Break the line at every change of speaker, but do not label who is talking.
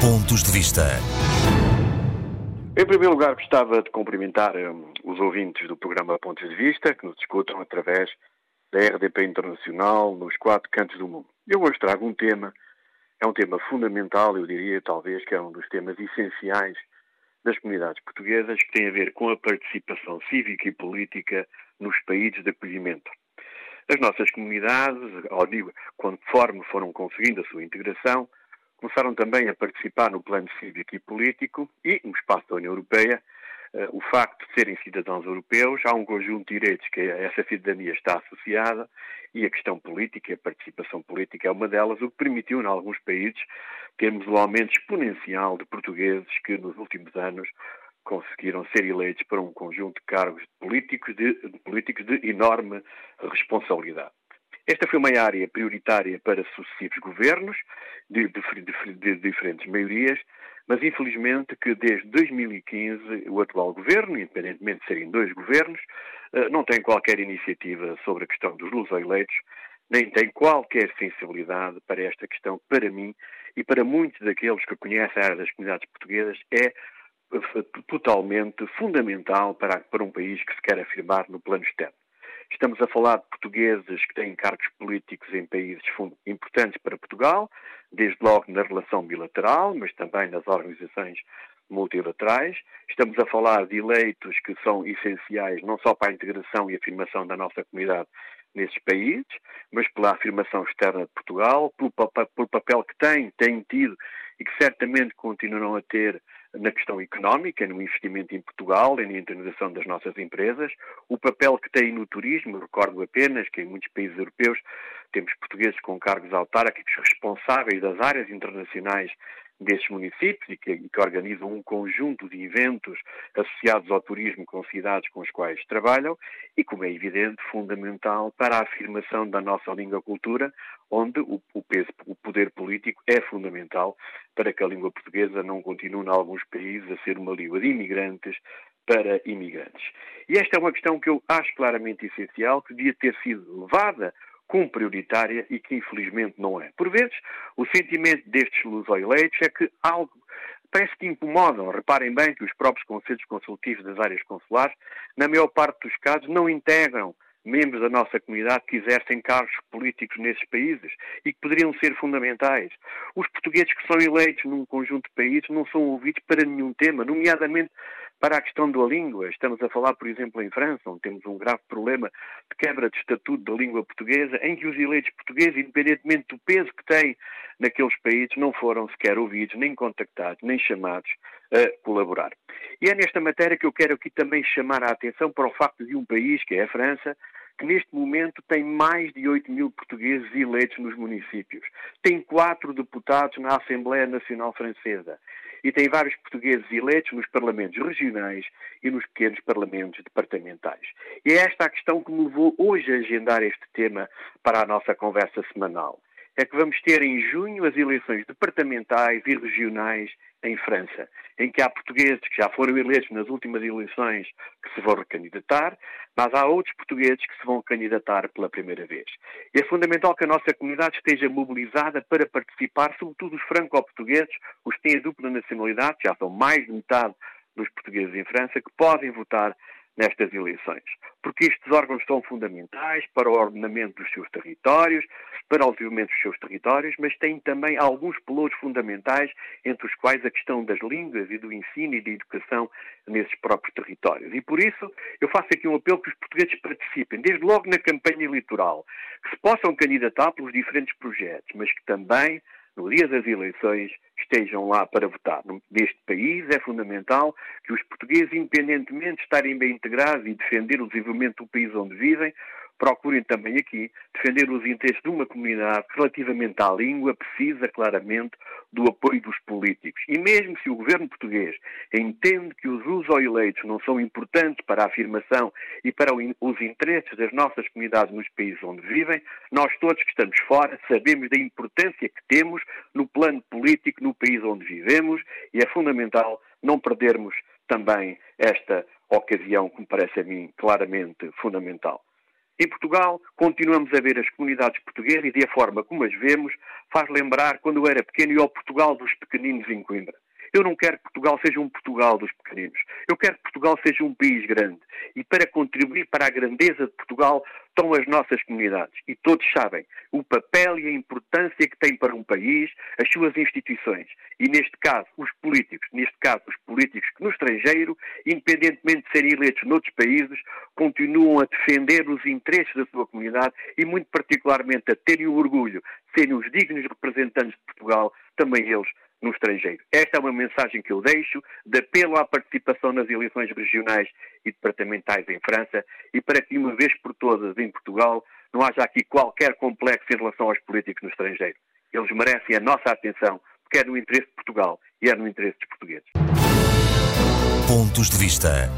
Pontos de Vista.
Em primeiro lugar, gostava de cumprimentar um, os ouvintes do programa Pontos de Vista, que nos escutam através da RDP Internacional nos quatro cantos do mundo. Eu hoje trago um tema, é um tema fundamental, eu diria talvez que é um dos temas essenciais das comunidades portuguesas, que tem a ver com a participação cívica e política nos países de acolhimento. As nossas comunidades, ao digo, conforme foram conseguindo a sua integração, começaram também a participar no plano cívico e político e, no espaço da União Europeia, uh, o facto de serem cidadãos europeus, há um conjunto de direitos que essa cidadania está associada e a questão política, a participação política é uma delas, o que permitiu, em alguns países, termos um aumento exponencial de portugueses que, nos últimos anos, conseguiram ser eleitos para um conjunto de cargos políticos de políticos de enorme responsabilidade. Esta foi uma área prioritária para sucessivos governos, de, de, de, de, diferentes maiorias, mas infelizmente que desde 2015 o atual governo, independentemente de serem dois governos, eh, não tem qualquer iniciativa sobre a questão dos luso-eleitos, nem tem qualquer sensibilidade para esta questão, para mim e para muitos daqueles que conhecem a área das comunidades portuguesas, é eh, totalmente fundamental para, para um país que se quer afirmar no plano externo. Estamos a falar de portugueses que têm cargos políticos em países importantes para Portugal, desde logo na relação bilateral, mas também nas organizações multilaterais. Estamos a falar de eleitos que são essenciais não só para a integração e afirmação da nossa comunidade nesses países, mas pela afirmação externa de Portugal, pelo, papel que têm, têm tido e que certamente continuarão a ter na questão económica, no investimento em Portugal e na internalização das nossas empresas, o papel que tem no turismo, recordo apenas que em muitos países europeus temos portugueses com cargos autárquicos responsáveis das áreas internacionais desses municípios e que, que, organizam um conjunto de eventos associados ao turismo com cidades com as quais trabalham e, como é evidente, fundamental para a afirmação da nossa língua cultura, onde o, o, peso, o poder político é fundamental para que a língua portuguesa não continue, em alguns países, a ser uma língua de imigrantes para imigrantes. E esta é uma questão que eu acho claramente essencial, que devia ter sido levada como prioritária e que infelizmente não é. Por vezes, o sentimento destes luso-eleitos é que algo parece que incomodam. Reparem bem que os próprios conselhos consultivos das áreas consulares, na maior parte dos casos, não integram membros da nossa comunidade que exercem cargos políticos nesses países e que poderiam ser fundamentais. Os portugueses que são eleitos num conjunto de países não são ouvidos para nenhum tema, nomeadamente para a questão da língua. Estamos a falar, por exemplo, em França, onde temos um grave problema de quebra de estatuto da língua portuguesa, em que os eleitos portugueses, independentemente do peso que têm naqueles países, não foram sequer ouvidos, nem contactados, nem chamados a colaborar. E é nesta matéria que eu quero aqui também chamar a atenção para o facto de um país, que é a França, que neste momento tem mais de 8 mil portugueses eleitos nos municípios. Tem quatro deputados na Assembleia Nacional Francesa e tem vários portugueses eleitos nos parlamentos regionais e nos pequenos parlamentos departamentais. E é esta a questão que me levou hoje a agendar este tema para a nossa conversa semanal. É que vamos ter em junho as eleições departamentais e regionais em França, em que há portugueses que já foram eleitos nas últimas eleições que se vão recandidatar, mas há outros portugueses que se vão candidatar pela primeira vez. E é fundamental que a nossa comunidade esteja mobilizada para participar, sobretudo os franco-portugueses, os que têm a dupla nacionalidade, já são mais de metade dos portugueses em França, que podem votar nestas eleições. Porque estes órgãos são fundamentais para o ordenamento dos seus territórios, para o desenvolvimento dos seus territórios, mas têm também alguns pelouros fundamentais, entre os quais a questão das línguas e do ensino e da educação nesses próprios territórios. E por isso eu faço aqui um apelo que os portugueses participem, desde logo na campanha eleitoral, que se possam candidatar pelos diferentes projetos, mas que também no dia das eleições, estejam lá para votar. Neste país é fundamental que os portugueses, independentemente de estarem bem integrados e defender o desenvolvimento do país onde vivem, procurem também aqui defender os interesses de uma comunidade que, relativamente à língua, precisa claramente do apoio dos políticos. E mesmo se o governo português entende que os uso-eleitos não são importantes para a afirmação e para os interesses das nossas comunidades nos países onde vivem, nós todos que estamos fora sabemos da importância que temos no plano político no país onde vivemos e é fundamental não perdermos também esta ocasião que me parece a mim claramente fundamental. Em Portugal, continuamos a ver as comunidades portuguesas e a forma como as vemos faz lembrar quando eu era pequeno e ao Portugal dos pequeninos em Coimbra. Eu não quero que Portugal seja um Portugal dos pequeninos. Eu quero que Portugal seja um país grande. E para contribuir para a grandeza de Portugal estão as nossas comunidades. E todos sabem o papel e a importância que tem para um país as suas instituições. E neste caso, os políticos. Neste caso, os políticos que no estrangeiro, independentemente de serem eleitos noutros países, continuam a defender os interesses da sua comunidade e, muito particularmente, a terem o orgulho de serem os dignos representantes de Portugal, também eles no estrangeiro. Esta é uma mensagem que eu deixo de apelo à participação nas eleições regionais e departamentais em França e para que, uma vez por todas, em Portugal, não haja aqui qualquer complexo em relação aos políticos no estrangeiro. Eles merecem a nossa atenção, porque é no interesse de Portugal e é no interesse dos portugueses. Pontos de vista.